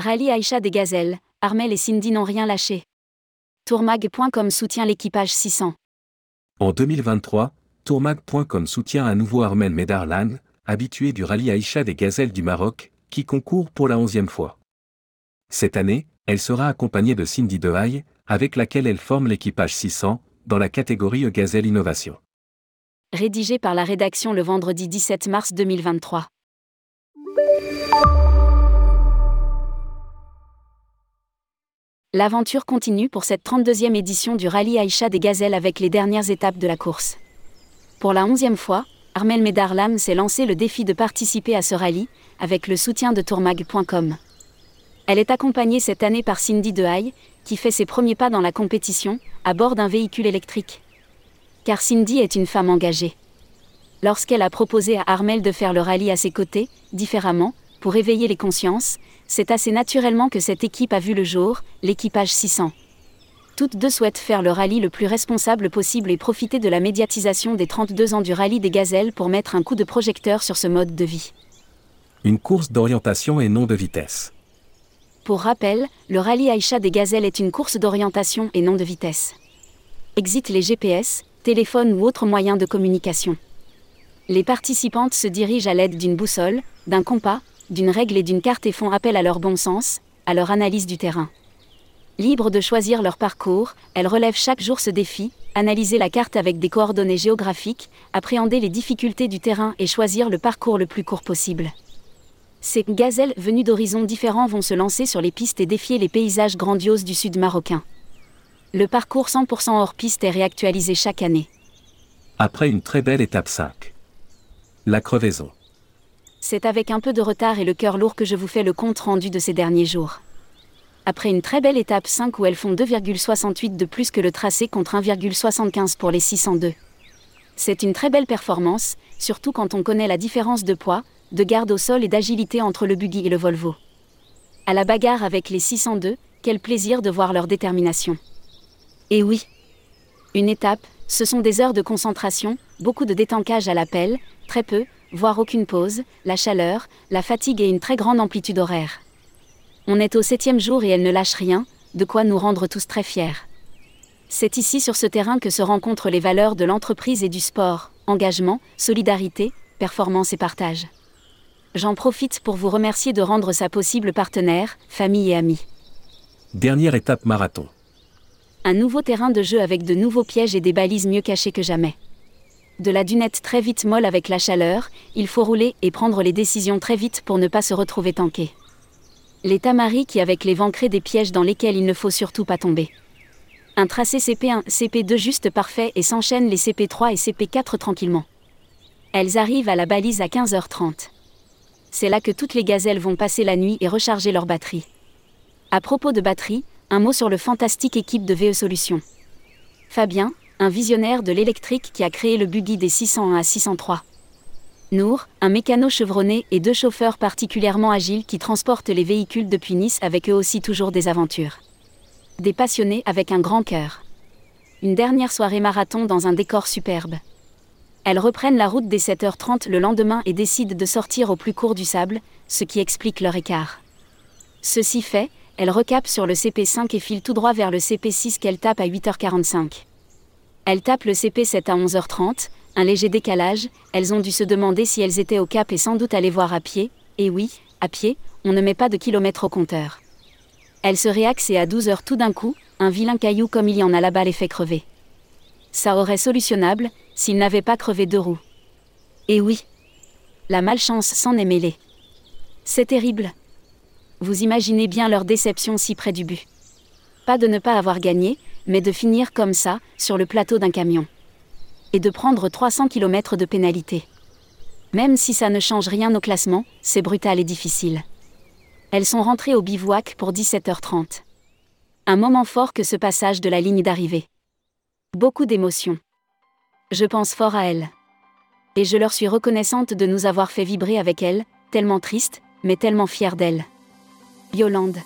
Rallye Aïcha des Gazelles, Armel et Cindy n'ont rien lâché. Tourmag.com soutient l'équipage 600. En 2023, Tourmag.com soutient à nouveau Armel Medarlan, habitué du rallye Aïcha des Gazelles du Maroc, qui concourt pour la onzième fois. Cette année, elle sera accompagnée de Cindy Dehaye, avec laquelle elle forme l'équipage 600, dans la catégorie E Gazelle Innovation. Rédigé par la rédaction le vendredi 17 mars 2023. L'aventure continue pour cette 32e édition du rallye Aïcha des Gazelles avec les dernières étapes de la course. Pour la 11e fois, Armel Medarlam s'est lancé le défi de participer à ce rallye, avec le soutien de tourmag.com. Elle est accompagnée cette année par Cindy Dehaye, qui fait ses premiers pas dans la compétition, à bord d'un véhicule électrique. Car Cindy est une femme engagée. Lorsqu'elle a proposé à Armel de faire le rallye à ses côtés, différemment, pour éveiller les consciences, c'est assez naturellement que cette équipe a vu le jour, l'équipage 600. Toutes deux souhaitent faire le rallye le plus responsable possible et profiter de la médiatisation des 32 ans du rallye des gazelles pour mettre un coup de projecteur sur ce mode de vie. Une course d'orientation et non de vitesse. Pour rappel, le rallye Aïcha des gazelles est une course d'orientation et non de vitesse. Exit les GPS, téléphones ou autres moyens de communication. Les participantes se dirigent à l'aide d'une boussole, d'un compas, d'une règle et d'une carte et font appel à leur bon sens, à leur analyse du terrain. Libres de choisir leur parcours, elles relèvent chaque jour ce défi, analyser la carte avec des coordonnées géographiques, appréhender les difficultés du terrain et choisir le parcours le plus court possible. Ces gazelles venues d'horizons différents vont se lancer sur les pistes et défier les paysages grandioses du sud marocain. Le parcours 100% hors piste est réactualisé chaque année. Après une très belle étape 5. La crevaison. C'est avec un peu de retard et le cœur lourd que je vous fais le compte rendu de ces derniers jours. Après une très belle étape 5 où elles font 2,68 de plus que le tracé contre 1,75 pour les 602. C'est une très belle performance, surtout quand on connaît la différence de poids, de garde au sol et d'agilité entre le buggy et le Volvo. À la bagarre avec les 602, quel plaisir de voir leur détermination. Et oui. Une étape, ce sont des heures de concentration, beaucoup de détankage à l'appel, très peu, voire aucune pause, la chaleur, la fatigue et une très grande amplitude horaire. On est au septième jour et elle ne lâche rien, de quoi nous rendre tous très fiers. C'est ici sur ce terrain que se rencontrent les valeurs de l'entreprise et du sport, engagement, solidarité, performance et partage. J'en profite pour vous remercier de rendre ça possible partenaires, famille et amis. Dernière étape marathon. Un nouveau terrain de jeu avec de nouveaux pièges et des balises mieux cachées que jamais de la dunette très vite molle avec la chaleur, il faut rouler et prendre les décisions très vite pour ne pas se retrouver tanké. Les tamaris qui avec les vents créent des pièges dans lesquels il ne faut surtout pas tomber. Un tracé CP1, CP2 juste parfait et s'enchaînent les CP3 et CP4 tranquillement. Elles arrivent à la balise à 15h30. C'est là que toutes les gazelles vont passer la nuit et recharger leur batterie. À propos de batterie, un mot sur le fantastique équipe de VE Solutions. Fabien, un visionnaire de l'électrique qui a créé le buggy des 601 à 603. Nour, un mécano chevronné et deux chauffeurs particulièrement agiles qui transportent les véhicules depuis Nice avec eux aussi toujours des aventures. Des passionnés avec un grand cœur. Une dernière soirée marathon dans un décor superbe. Elles reprennent la route des 7h30 le lendemain et décident de sortir au plus court du sable, ce qui explique leur écart. Ceci fait, elles recapent sur le CP5 et filent tout droit vers le CP6 qu'elles tapent à 8h45. Elles tapent le CP7 à 11h30, un léger décalage, elles ont dû se demander si elles étaient au cap et sans doute aller voir à pied, et oui, à pied, on ne met pas de kilomètres au compteur. Elles se réaxent et à 12h tout d'un coup, un vilain caillou comme il y en a là-bas les fait crever. Ça aurait solutionnable, s'ils n'avaient pas crevé deux roues. Et oui. La malchance s'en est mêlée. C'est terrible. Vous imaginez bien leur déception si près du but. Pas de ne pas avoir gagné, mais de finir comme ça, sur le plateau d'un camion. Et de prendre 300 km de pénalité. Même si ça ne change rien au classement, c'est brutal et difficile. Elles sont rentrées au bivouac pour 17h30. Un moment fort que ce passage de la ligne d'arrivée. Beaucoup d'émotions. Je pense fort à elles. Et je leur suis reconnaissante de nous avoir fait vibrer avec elles, tellement triste, mais tellement fière d'elles. Yolande.